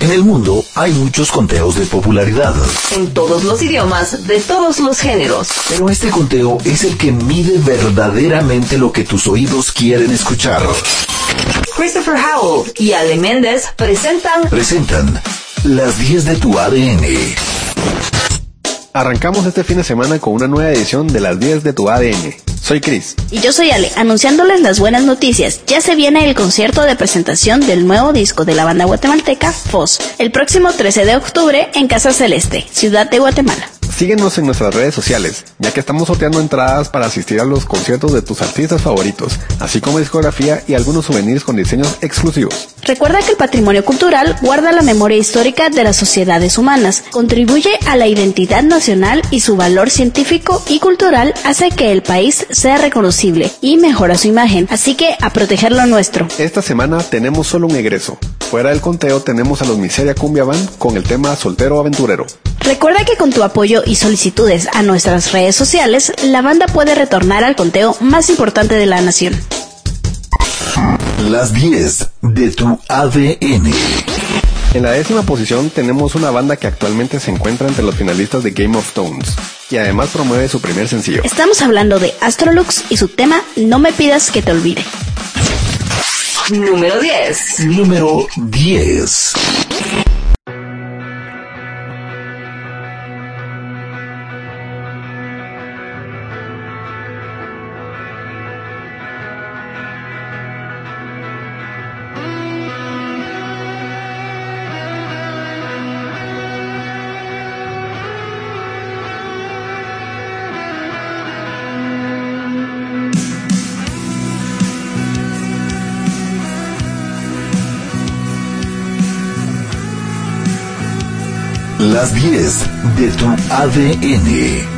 En el mundo hay muchos conteos de popularidad. En todos los idiomas, de todos los géneros. Pero este conteo es el que mide verdaderamente lo que tus oídos quieren escuchar. Christopher Howell y Ale Méndez presentan... Presentan las 10 de tu ADN. Arrancamos este fin de semana con una nueva edición de las 10 de tu ADN. Soy Chris. Y yo soy Ale, anunciándoles las buenas noticias. Ya se viene el concierto de presentación del nuevo disco de la banda guatemalteca, FOS, el próximo 13 de octubre en Casa Celeste, Ciudad de Guatemala. Síguenos en nuestras redes sociales, ya que estamos sorteando entradas para asistir a los conciertos de tus artistas favoritos, así como discografía y algunos souvenirs con diseños exclusivos. Recuerda que el patrimonio cultural guarda la memoria histórica de las sociedades humanas, contribuye a la identidad nacional y su valor científico y cultural hace que el país sea reconocible y mejora su imagen, así que a proteger lo nuestro. Esta semana tenemos solo un egreso. Fuera del conteo tenemos a los Miseria Cumbia Band con el tema Soltero Aventurero. Recuerda que con tu apoyo y solicitudes a nuestras redes sociales, la banda puede retornar al conteo más importante de la nación. Las 10 de tu ADN. En la décima posición tenemos una banda que actualmente se encuentra entre los finalistas de Game of Thrones y además promueve su primer sencillo. Estamos hablando de Astrolux y su tema No me pidas que te olvide. Número 10. Número 10. Las 10 de tu ADN.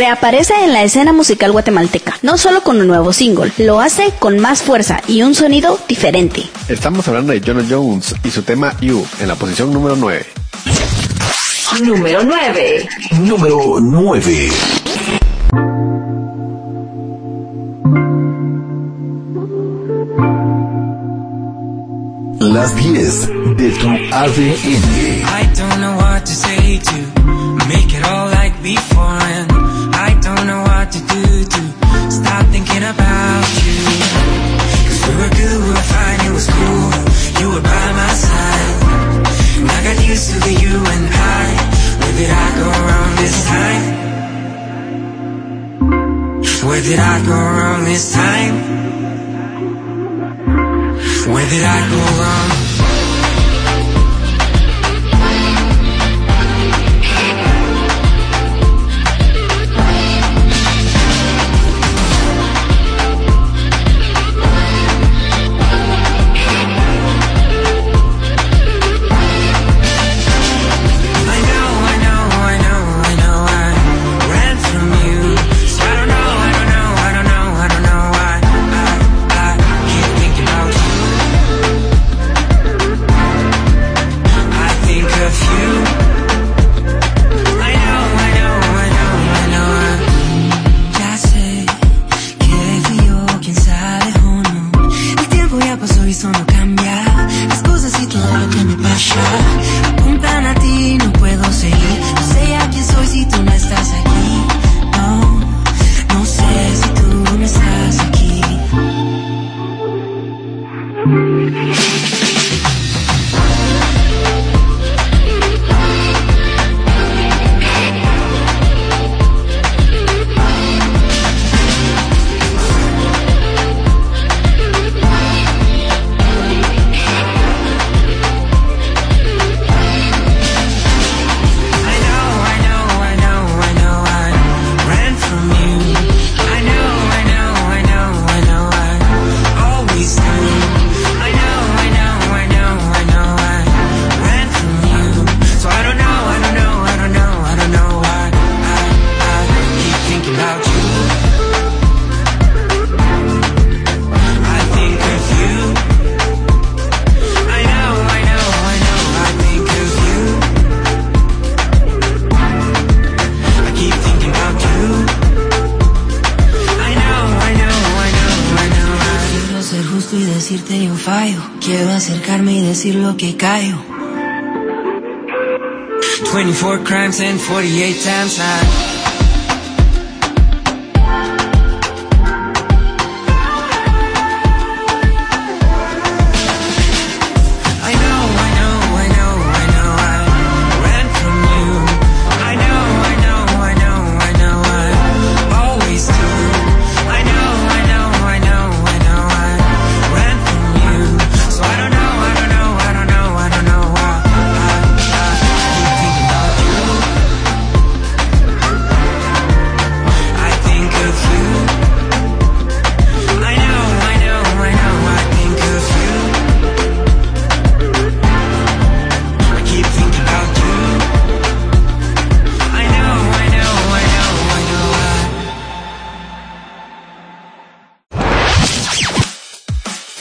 Reaparece en la escena musical guatemalteca, no solo con un nuevo single, lo hace con más fuerza y un sonido diferente. Estamos hablando de Jonah Jones y su tema You en la posición número 9. Número 9. Número 9. Las 10 de tu ADN. I don't know what to say to make it all like before to the you and I Where did I go wrong this time? Where did I go wrong this time? Where did I go wrong?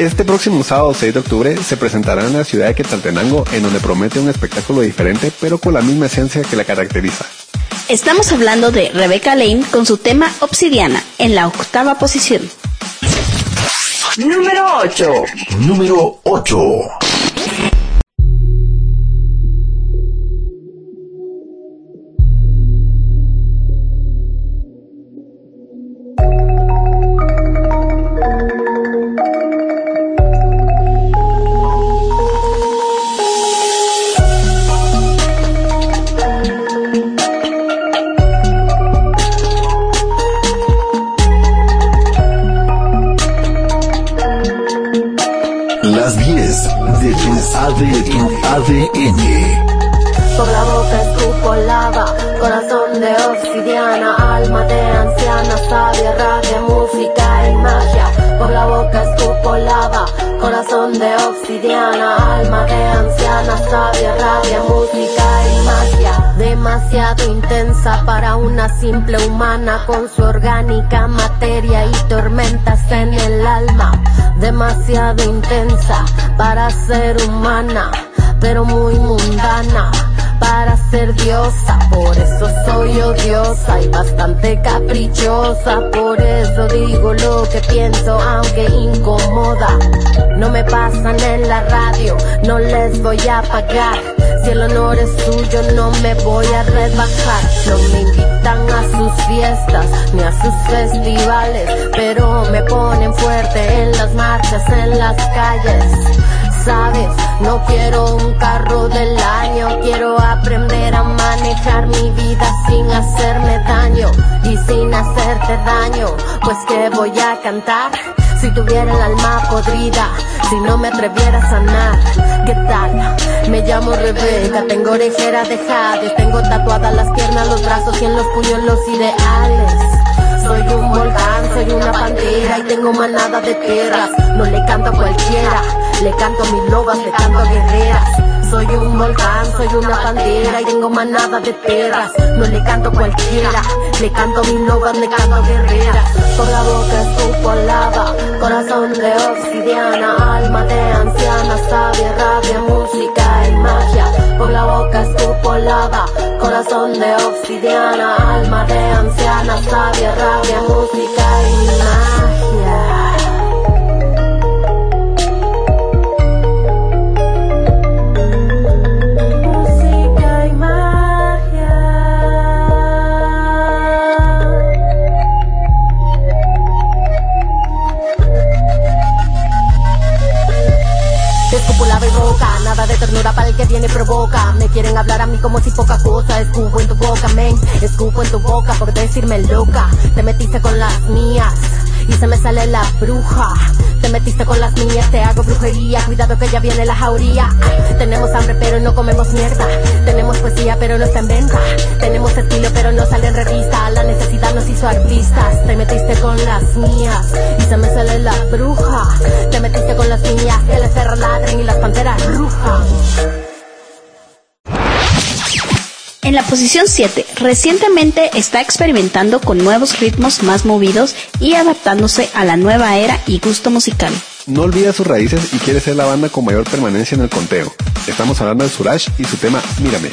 Este próximo sábado 6 de octubre se presentará en la ciudad de Quetzaltenango en donde promete un espectáculo diferente pero con la misma esencia que la caracteriza. Estamos hablando de Rebecca Lane con su tema Obsidiana en la octava posición. Número 8. Número 8. De tu ADN. Por la boca escupo lava, corazón de obsidiana, alma de anciana, sabia, rabia, música y magia. Por la boca escupo lava, corazón de obsidiana, alma de anciana, sabia, rabia, música y magia. Demasiado intensa para una simple humana con su orgánica materia y tormentas en el alma. Demasiado intensa para ser humana, pero muy mundana para ser diosa, por eso soy odiosa y bastante caprichosa, por eso digo lo que pienso aunque incomoda. No me pasan en la radio, no les voy a pagar. Si el honor es suyo, no me voy a rebajar. No me invitan a sus fiestas ni a sus festivales, pero me ponen fuerte en las marchas, en las calles sabes, no quiero un carro del año, quiero aprender a manejar mi vida sin hacerme daño y sin hacerte daño, pues que voy a cantar. Si tuviera el alma podrida, si no me atreviera a sanar, ¿qué tal? Me llamo Rebeca, tengo orejera de jade, tengo tatuadas las piernas, los brazos y en los puños los ideales. Soy un volcán, soy una pantera y tengo manada de perras. No le canto a cualquiera, le canto a mis lobas, le canto a guerreras. Soy un volcán, soy una pantera y tengo manada de perras. No le canto cualquiera, le canto a mis lobas, le canto a guerreras. Por la boca escupo lava, corazón de obsidiana, alma de anciana, sabia, rabia, música y magia. Por la boca escupo lava, corazón de obsidiana, alma de anciana, sabia, rabia, música y magia. Nada de ternura para el que tiene provoca. Me quieren hablar a mí como si poca cosa. Escupo en tu boca, men. Escupo en tu boca por decirme loca. Te metiste con las mías y se me sale la bruja. Te metiste con las mías, te hago brujería. Cuidado que ya viene la jauría. Tenemos hambre, pero no comemos mierda. Tenemos poesía, pero no está en venta. Tenemos estilo, pero no sale en revista. La necesidad nos hizo artistas. Te metiste con las mías y se me sale la bruja. Te metiste con las mías, que las perras ladren y las panteras rujan. En la posición 7, recientemente está experimentando con nuevos ritmos más movidos y adaptándose a la nueva era y gusto musical. No olvida sus raíces y quiere ser la banda con mayor permanencia en el conteo. Estamos hablando de Suraj y su tema Mírame.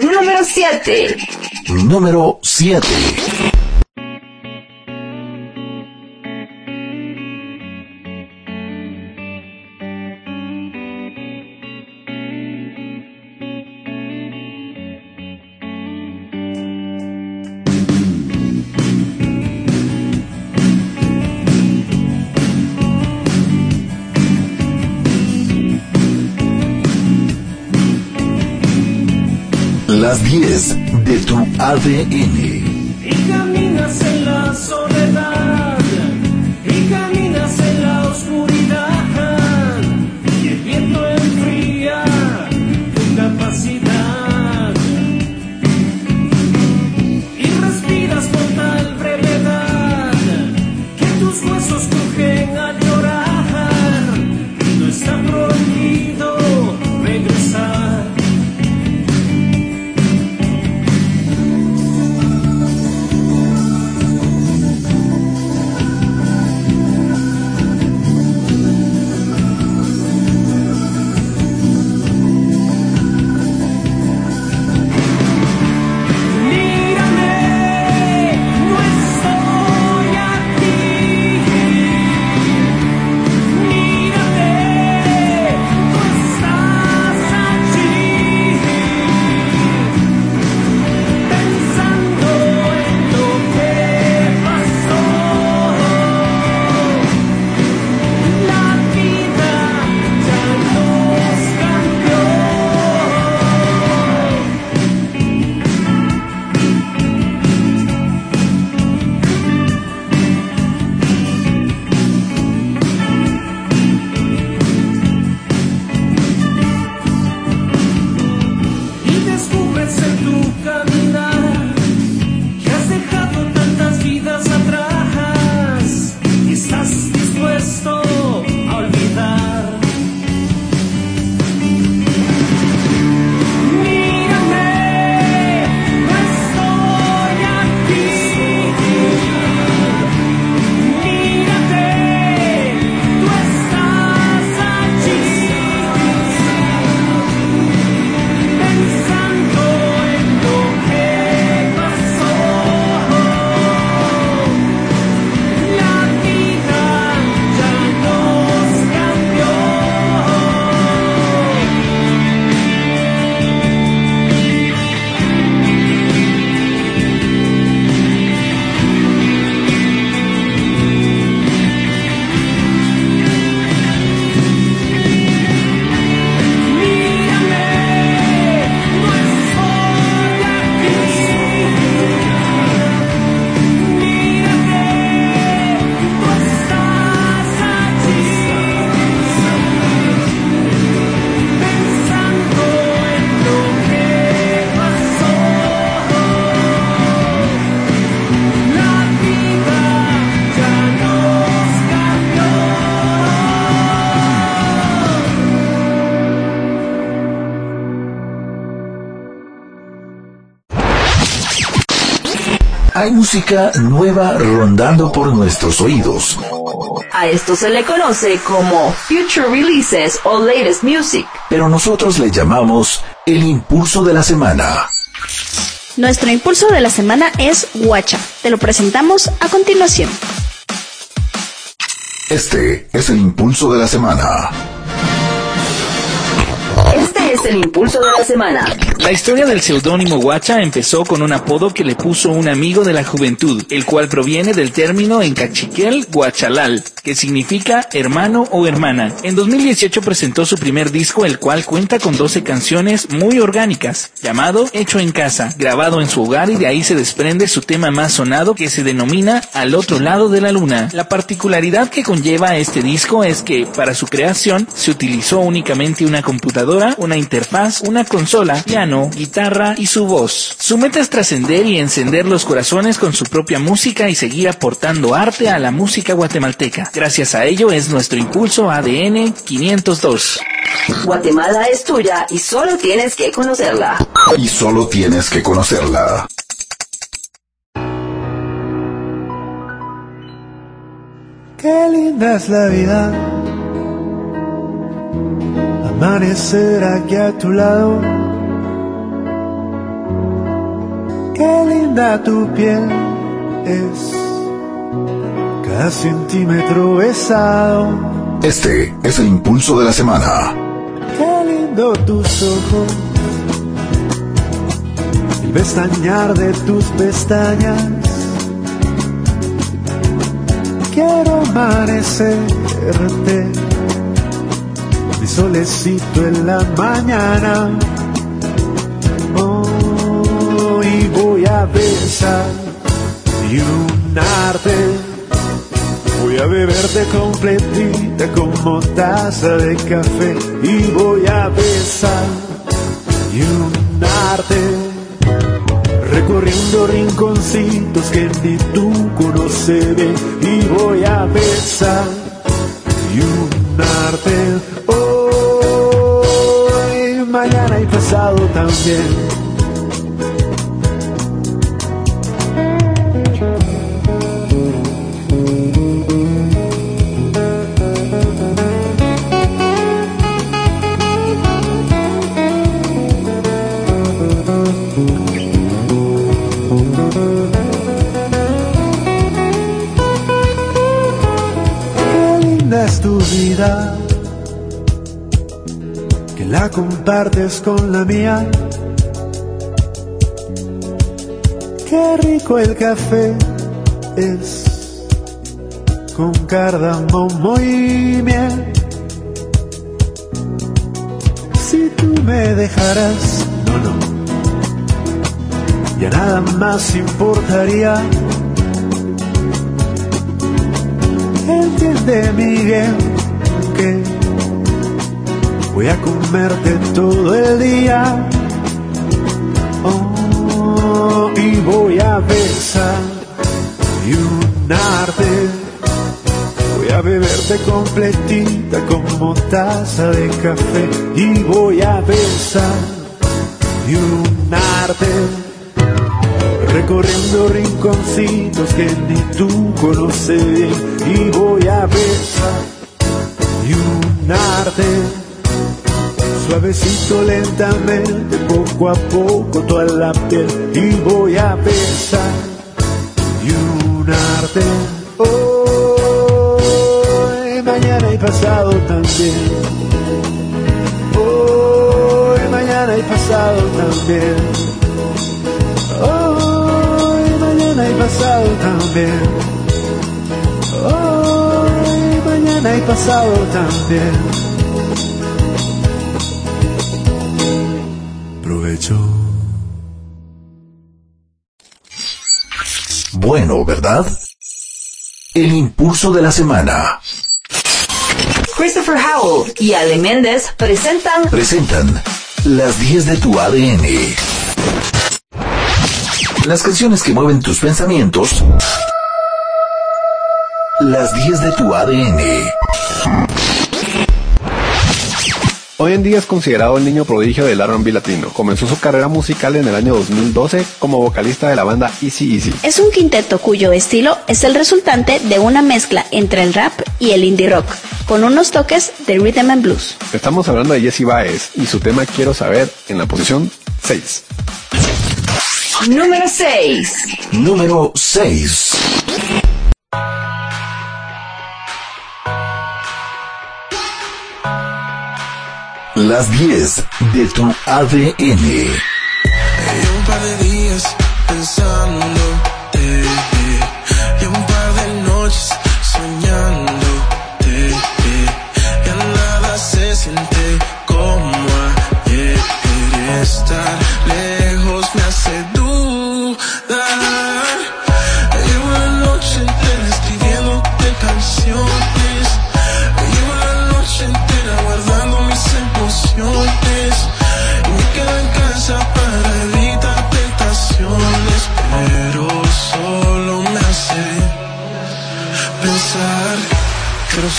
Número 7. Número 7. Las 10 de tu ADN. Hay música nueva rondando por nuestros oídos. A esto se le conoce como Future Releases o Latest Music. Pero nosotros le llamamos el impulso de la semana. Nuestro impulso de la semana es Guacha. Te lo presentamos a continuación. Este es el impulso de la semana. Este es el impulso de la semana. La historia del seudónimo Guacha empezó con un apodo que le puso un amigo de la juventud, el cual proviene del término en cachiquel Guachalal, que significa hermano o hermana. En 2018 presentó su primer disco, el cual cuenta con 12 canciones muy orgánicas, llamado Hecho en Casa, grabado en su hogar y de ahí se desprende su tema más sonado que se denomina Al otro lado de la luna. La particularidad que conlleva este disco es que para su creación se utilizó únicamente una computadora, una interfaz, una consola, piano, guitarra y su voz. Su meta es trascender y encender los corazones con su propia música y seguir aportando arte a la música guatemalteca. Gracias a ello es nuestro impulso ADN 502. Guatemala es tuya y solo tienes que conocerla. Y solo tienes que conocerla. Qué linda es la vida. Amanecer aquí a tu lado. Qué linda tu piel es. Cada centímetro besado. Este es el impulso de la semana. Qué lindo tus ojos. El pestañear de tus pestañas. Quiero amanecerte. Mi solecito en la mañana. Hoy voy a besar y unarte. Voy a beberte completita como taza de café y voy a besar y unarte. Recorriendo rinconcitos que ni tú conoces y voy a besar y unarte. Hoy, mañana y pasado también. Con la mía. Qué rico el café es, con cardamomo y miel. Si tú me dejaras, no, no, ya nada más importaría. Entiende, Miguel, que voy a comerte todo el día. Oh, y voy a besar y unarte. Voy a beberte completita como taza de café. Y voy a besar y unarte recorriendo rinconcitos que ni tú conoces bien y voy a besar y unarte suavecito lentamente poco a poco toda la piel y voy a besar y unarte hoy mañana y pasado también hoy mañana y pasado también Hoy, mañana y pasado también. Hoy, mañana y pasado también. Bueno, ¿verdad? El impulso de la semana. Christopher Howell y Ale Méndez presentan Presentan las 10 de tu ADN. Las canciones que mueven tus pensamientos. Las 10 de tu ADN. Hoy en día es considerado el niño prodigio del R&B latino. Comenzó su carrera musical en el año 2012 como vocalista de la banda Easy Easy. Es un quinteto cuyo estilo es el resultante de una mezcla entre el rap y el indie rock, con unos toques de rhythm and blues. Estamos hablando de Jesse Baez y su tema Quiero saber en la posición 6. Número 6. Número 6. Las 10 de tu ADN. Un par de días pensándote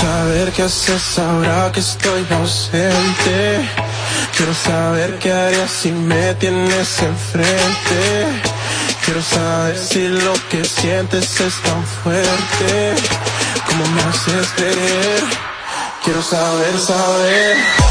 saber qué haces ahora que estoy ausente. Quiero saber qué harías si me tienes enfrente. Quiero saber si lo que sientes es tan fuerte como me haces creer. Quiero saber, saber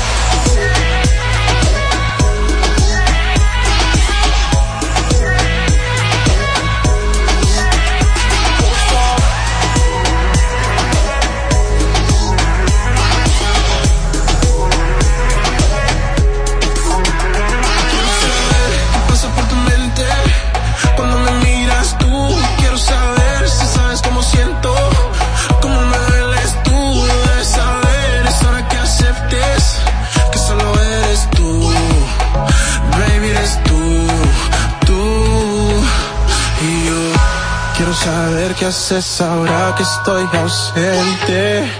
ahora que estoy ausente.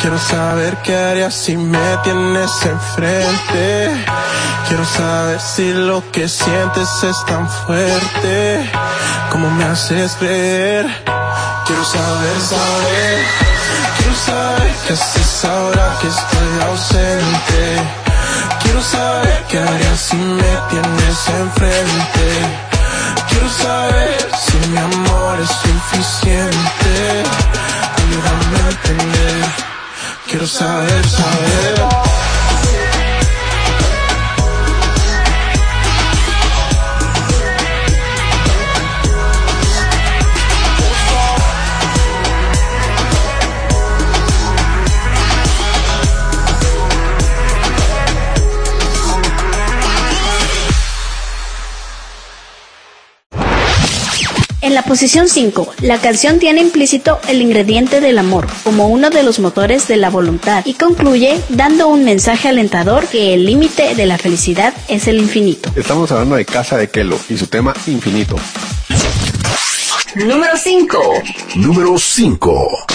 Quiero saber qué harías si me tienes enfrente. Quiero saber si lo que sientes es tan fuerte como me haces creer. Quiero saber, saber. Quiero saber qué haces ahora que estoy ausente. Quiero saber qué harías si me tienes enfrente. Quiero saber si mi amor es suficiente. Ayúdame a entender. Quiero saber, saber. La posición 5, la canción tiene implícito el ingrediente del amor como uno de los motores de la voluntad y concluye dando un mensaje alentador que el límite de la felicidad es el infinito. Estamos hablando de Casa de Kelo y su tema Infinito. Número 5. Número 5.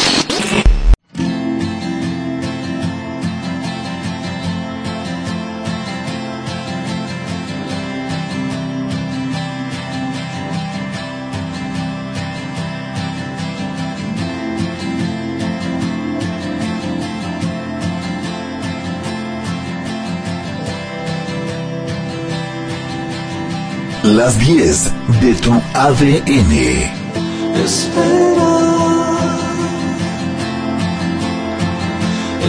Las 10 de tu ADN. Espera,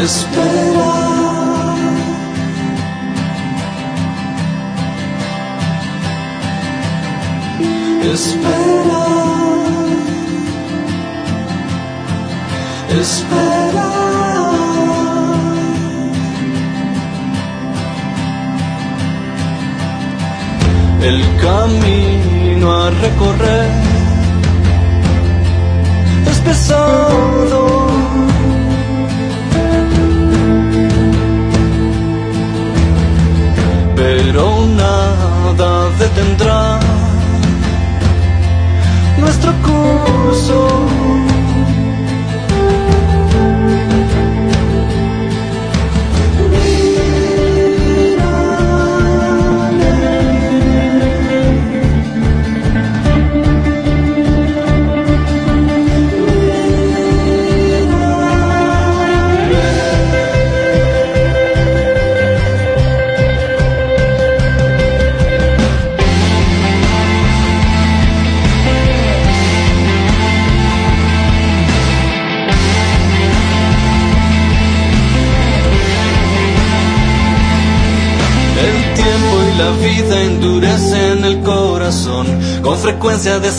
espera. Espera, espera. El camino a recorrer es pesado. Pero nada detendrá nuestro curso.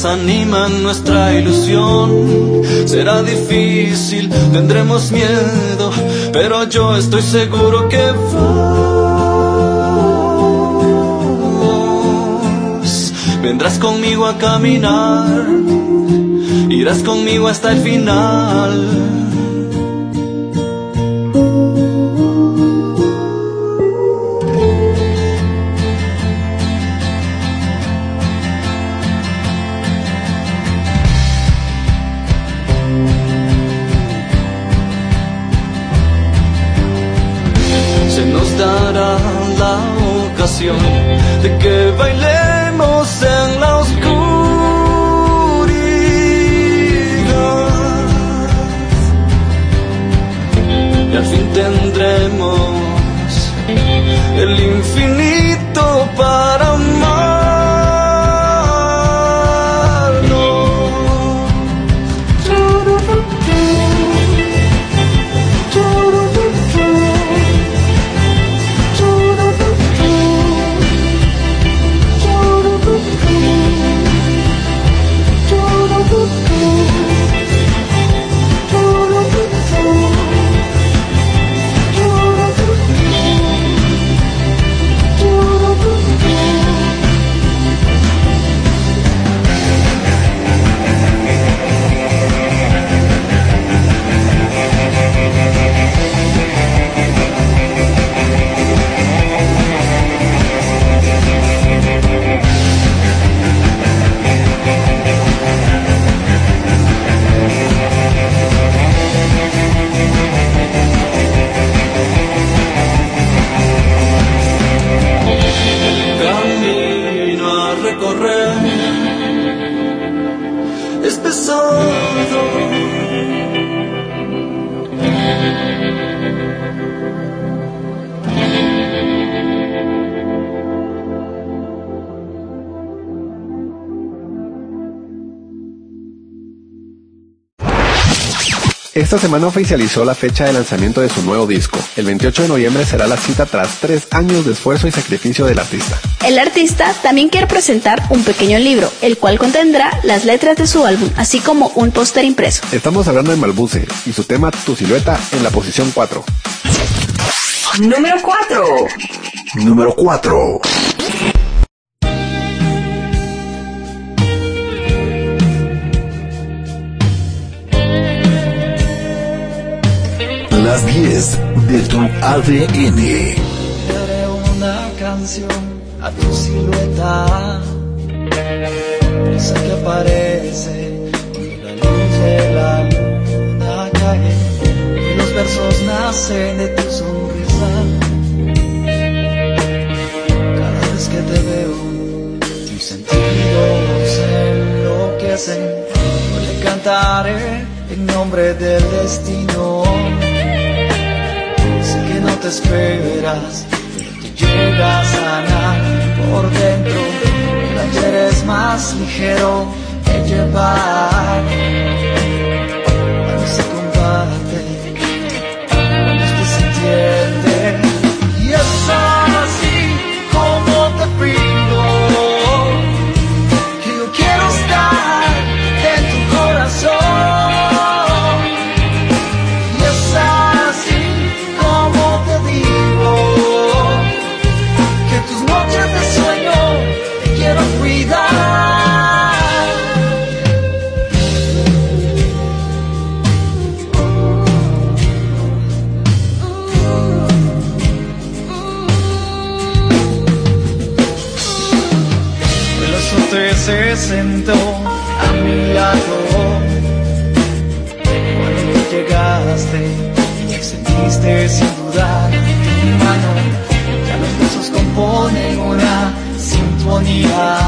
Desaniman nuestra ilusión. Será difícil, tendremos miedo, pero yo estoy seguro que vos vendrás conmigo a caminar, irás conmigo hasta el final. Dará la ocasión de que bailemos Esta semana oficializó la fecha de lanzamiento de su nuevo disco. El 28 de noviembre será la cita tras tres años de esfuerzo y sacrificio del artista. El artista también quiere presentar un pequeño libro, el cual contendrá las letras de su álbum, así como un póster impreso. Estamos hablando de Malbuce y su tema Tu silueta en la posición 4. Número 4. Número 4. 10 de tu ADN. Haré una canción a tu silueta, esa que aparece la luz de la luna cae los versos nacen de tu sonrisa. Cada vez que te veo, tus sentidos enloquecen. Hoy le cantaré en nombre del destino. Te esperas, pero te llega a sanar por dentro. El ayer es más ligero que llevar. Dudar tu mano. Ya los besos componen una sintonía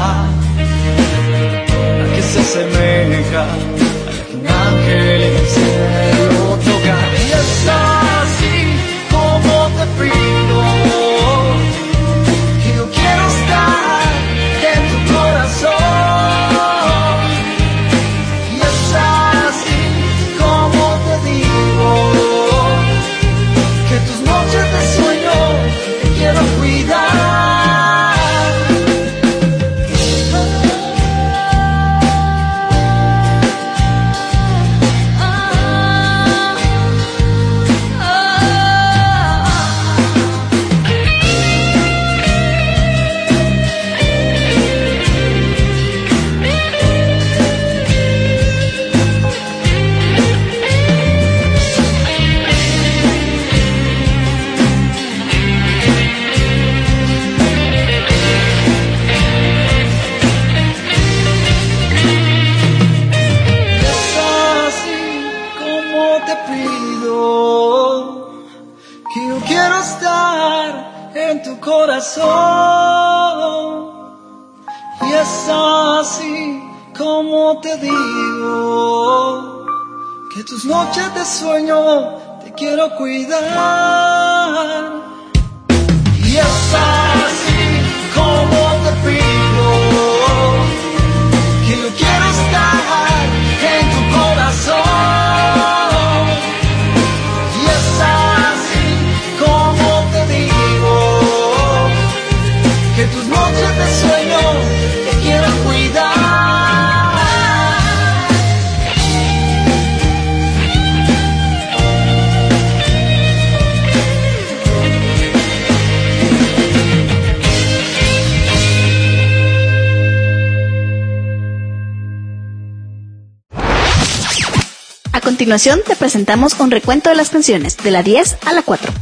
continuación te presentamos un recuento de las canciones de la 10 a la 4.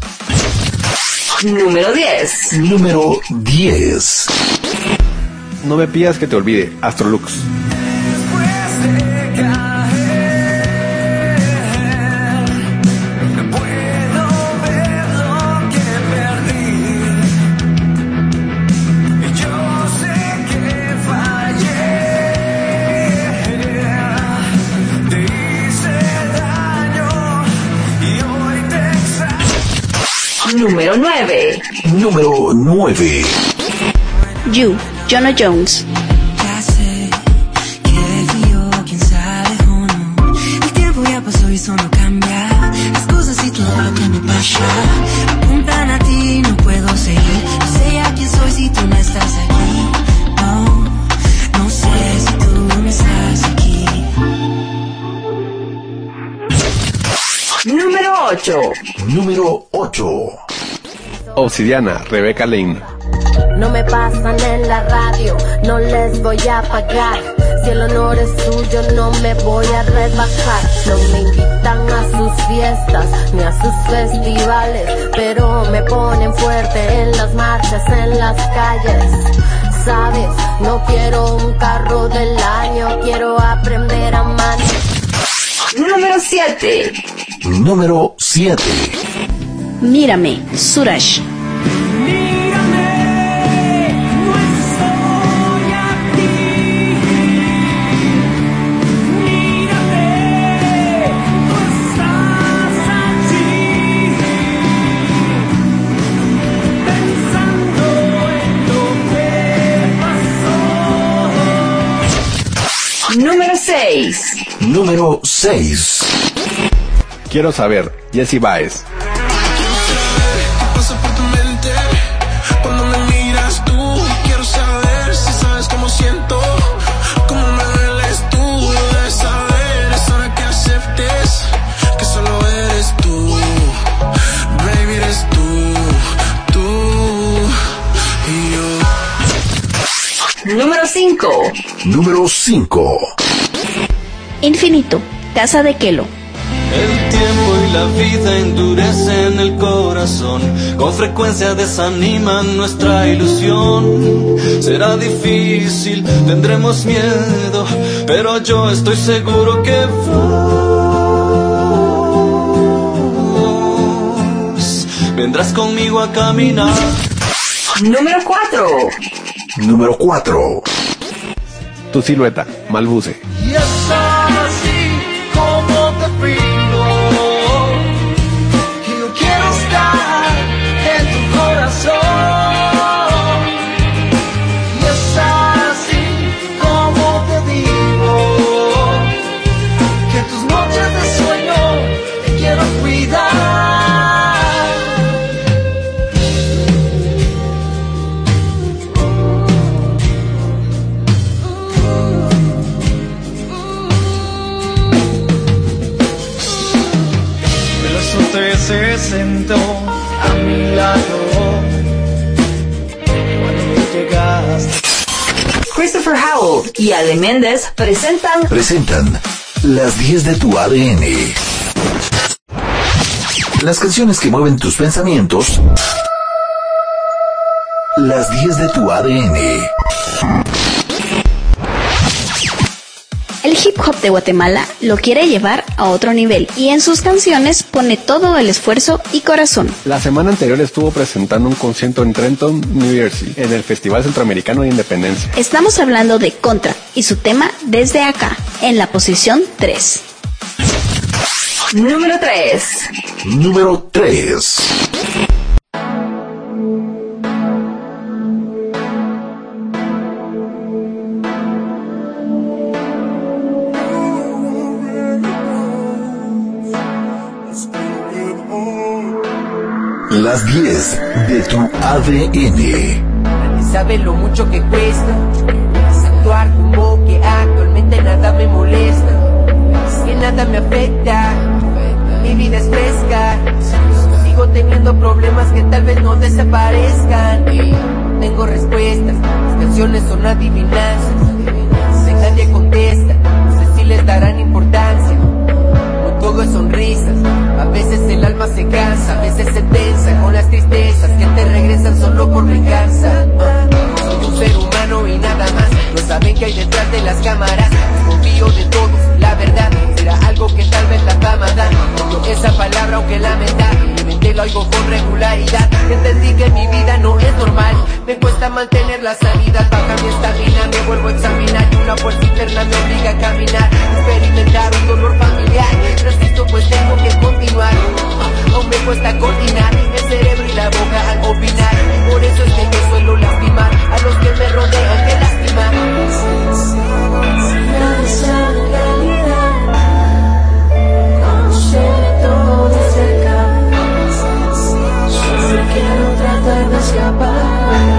Número 10. Número 10. No me pidas que te olvide, Astrolux. Número 9. Número 9. You, Jonah Jones. Ya sé que fui yo quien sabe o no. El tiempo ya pasó y eso no cambia. Las cosas y todo lo que me pasa 8. Número 8. Obsidiana, Rebeca Lane. No me pasan en la radio, no les voy a pagar. Si el honor es suyo, no me voy a rebajar. No me invitan a sus fiestas ni a sus festivales, pero me ponen fuerte en las marchas, en las calles. Sabes, no quiero un carro del año, quiero aprender a manejar. Número 7. Número 7. Mírame, Suraj. Número 6. Número 6. Quiero saber, Jesse Baez. pasa por tu mente cuando me miras tú. Quiero saber si sabes cómo siento, cómo me dueles tú. Debes saber, es hora que aceptes que solo eres tú. Baby, eres tú, tú y yo. Número 5. Número 5. Infinito, Casa de Kelo. El tiempo y la vida endurecen el corazón, con frecuencia desaniman nuestra ilusión. Será difícil, tendremos miedo, pero yo estoy seguro que vos vendrás conmigo a caminar. Número 4. Número 4. Tu silueta, Malbuce. Y Ale Méndez presentan Presentan las 10 de tu ADN. Las canciones que mueven tus pensamientos. Las 10 de tu ADN. Hop de Guatemala lo quiere llevar a otro nivel y en sus canciones pone todo el esfuerzo y corazón. La semana anterior estuvo presentando un concierto en Trenton, New Jersey, en el Festival Centroamericano de Independencia. Estamos hablando de Contra y su tema Desde acá, en la posición 3. Número 3. Número 3. Las 10 de tu ADN. Sabe lo mucho que cuesta es actuar como que actualmente nada me molesta, que nada me afecta, mi vida es fresca, sigo teniendo problemas que tal vez no desaparezcan, tengo respuestas, las canciones son adivinanzas, si nadie contesta, no sé si les darán importancia, sonrisas, a veces el alma se cansa, a veces se tensa con las tristezas que te regresan solo por venganza. Soy un ser humano y nada más, no saben que hay detrás de las cámaras, confío de todos, la verdad. Será algo que tal vez la fama da. Esa palabra aunque lamentablemente lo oigo con regularidad. Entendí que mi vida no es normal, me cuesta mantener la sanidad, baja mi estamina, me vuelvo a examinar. Y una fuerza interna me obliga a caminar, experimentar un dolor familiar, resisto pues tengo que continuar, aún me cuesta coordinar. El cerebro y la boca al opinar, por eso es que yo suelo lastimar a los que me rodean, que lastimar. Nadie sabe la realidad. Quiero tratar de escapar.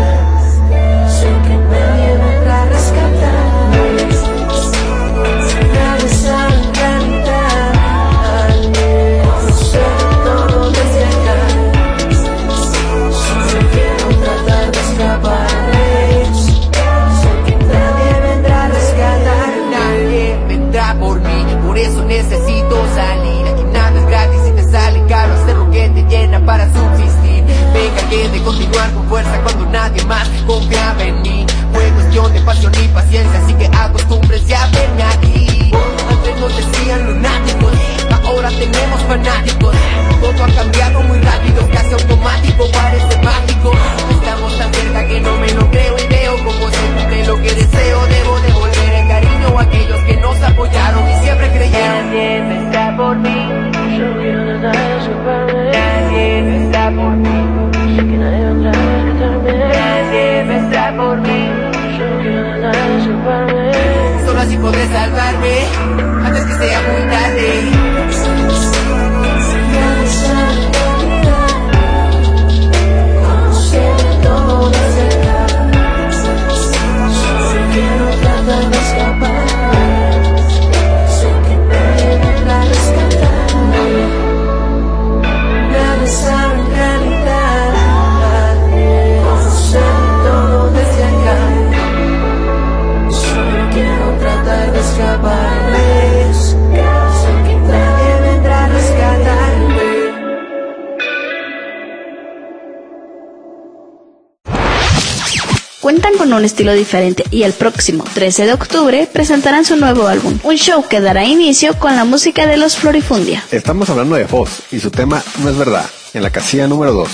Cuentan con un estilo diferente y el próximo 13 de octubre presentarán su nuevo álbum, un show que dará inicio con la música de los Florifundia. Estamos hablando de Foz y su tema No es verdad, en la casilla número 2.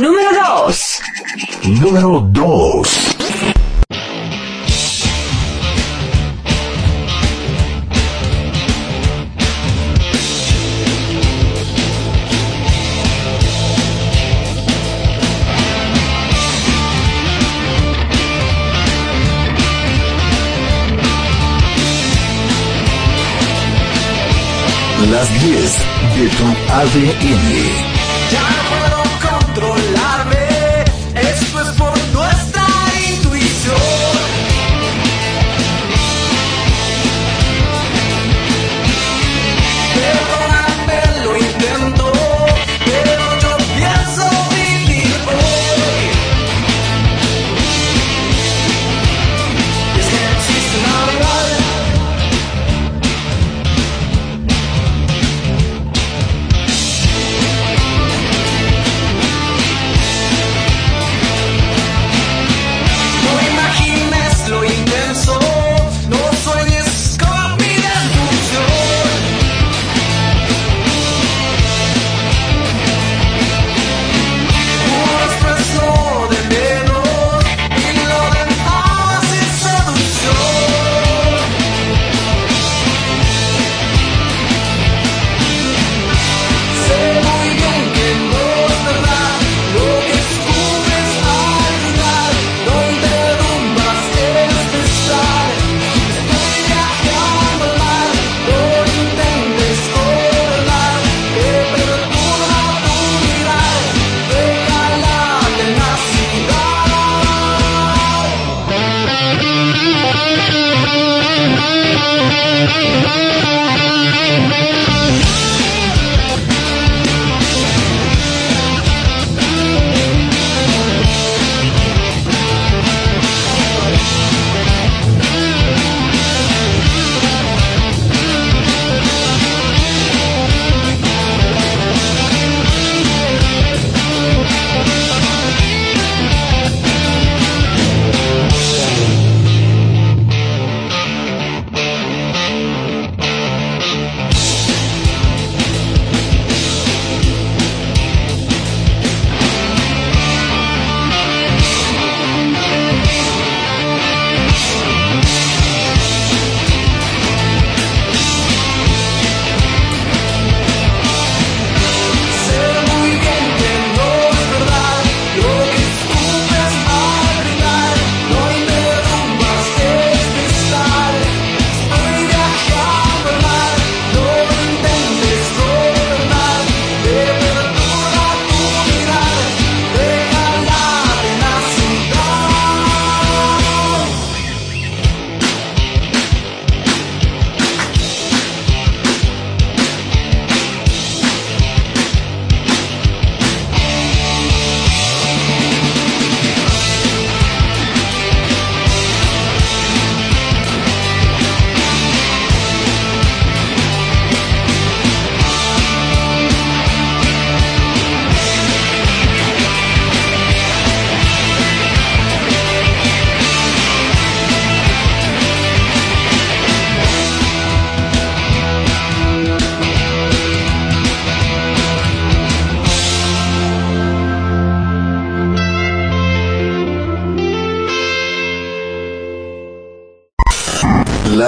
Número 2. Número 2. Las 10 de tu ADN.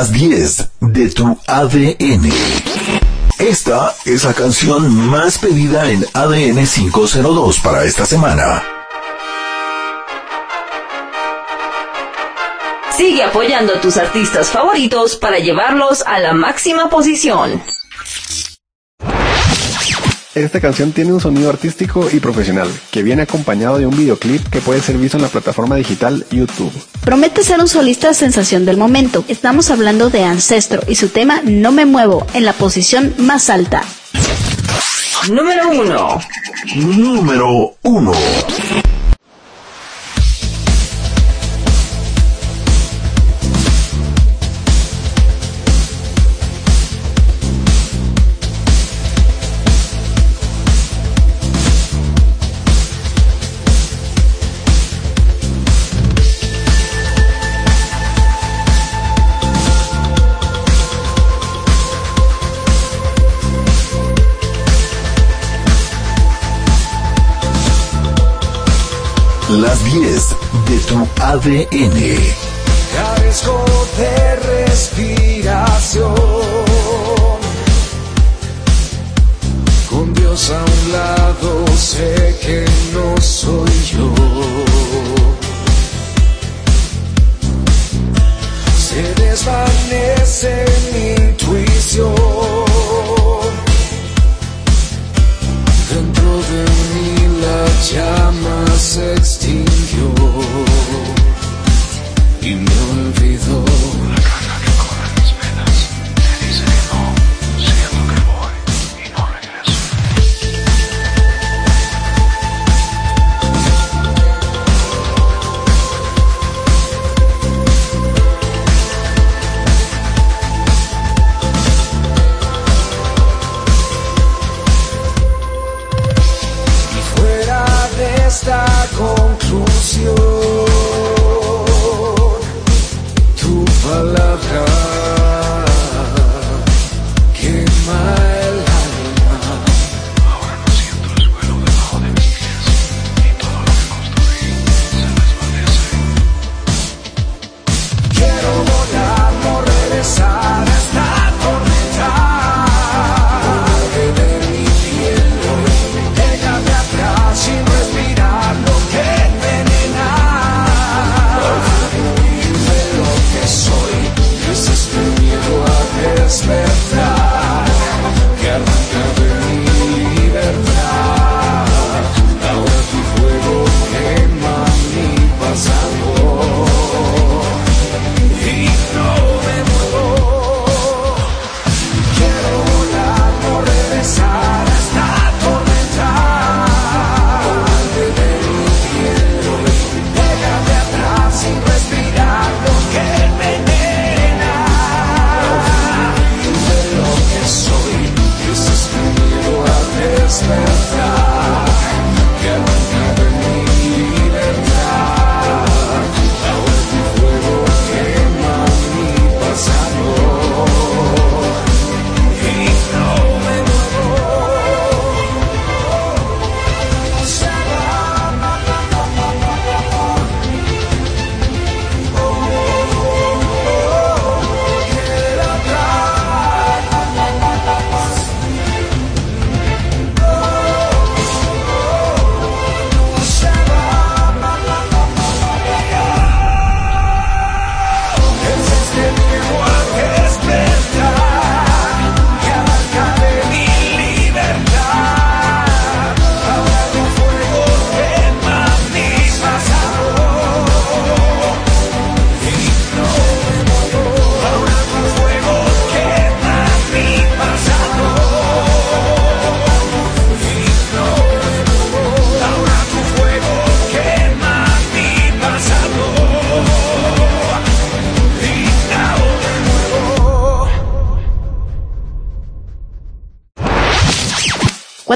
Las 10 de tu ADN. Esta es la canción más pedida en ADN 502 para esta semana. Sigue apoyando a tus artistas favoritos para llevarlos a la máxima posición. Esta canción tiene un sonido artístico y profesional, que viene acompañado de un videoclip que puede ser visto en la plataforma digital YouTube. Promete ser un solista sensación del momento. Estamos hablando de Ancestro y su tema No me muevo en la posición más alta. Número 1. Número 1. ADN.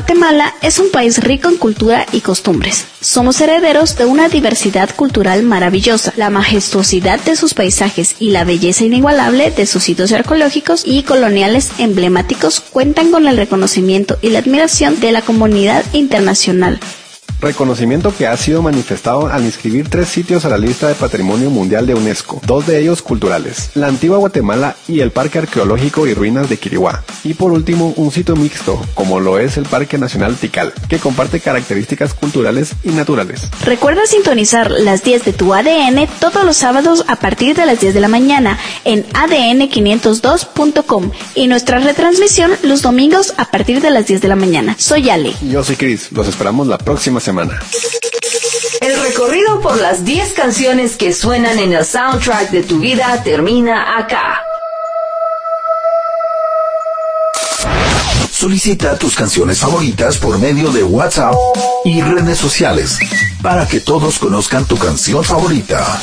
Guatemala es un país rico en cultura y costumbres. Somos herederos de una diversidad cultural maravillosa, la majestuosidad de sus paisajes y la belleza inigualable de sus sitios arqueológicos y coloniales emblemáticos cuentan con el reconocimiento y la admiración de la comunidad internacional. Reconocimiento que ha sido manifestado al inscribir tres sitios a la lista de Patrimonio Mundial de UNESCO, dos de ellos culturales, la antigua Guatemala y el Parque Arqueológico y Ruinas de Quiriguá, y por último un sitio mixto, como lo es el Parque Nacional Tikal, que comparte características culturales y naturales. Recuerda sintonizar las 10 de tu ADN todos los sábados a partir de las 10 de la mañana en adn502.com y nuestra retransmisión los domingos a partir de las 10 de la mañana. Soy Ale. Y yo soy Chris, los esperamos la próxima semana. El recorrido por las 10 canciones que suenan en el soundtrack de tu vida termina acá. Solicita tus canciones favoritas por medio de WhatsApp y redes sociales para que todos conozcan tu canción favorita.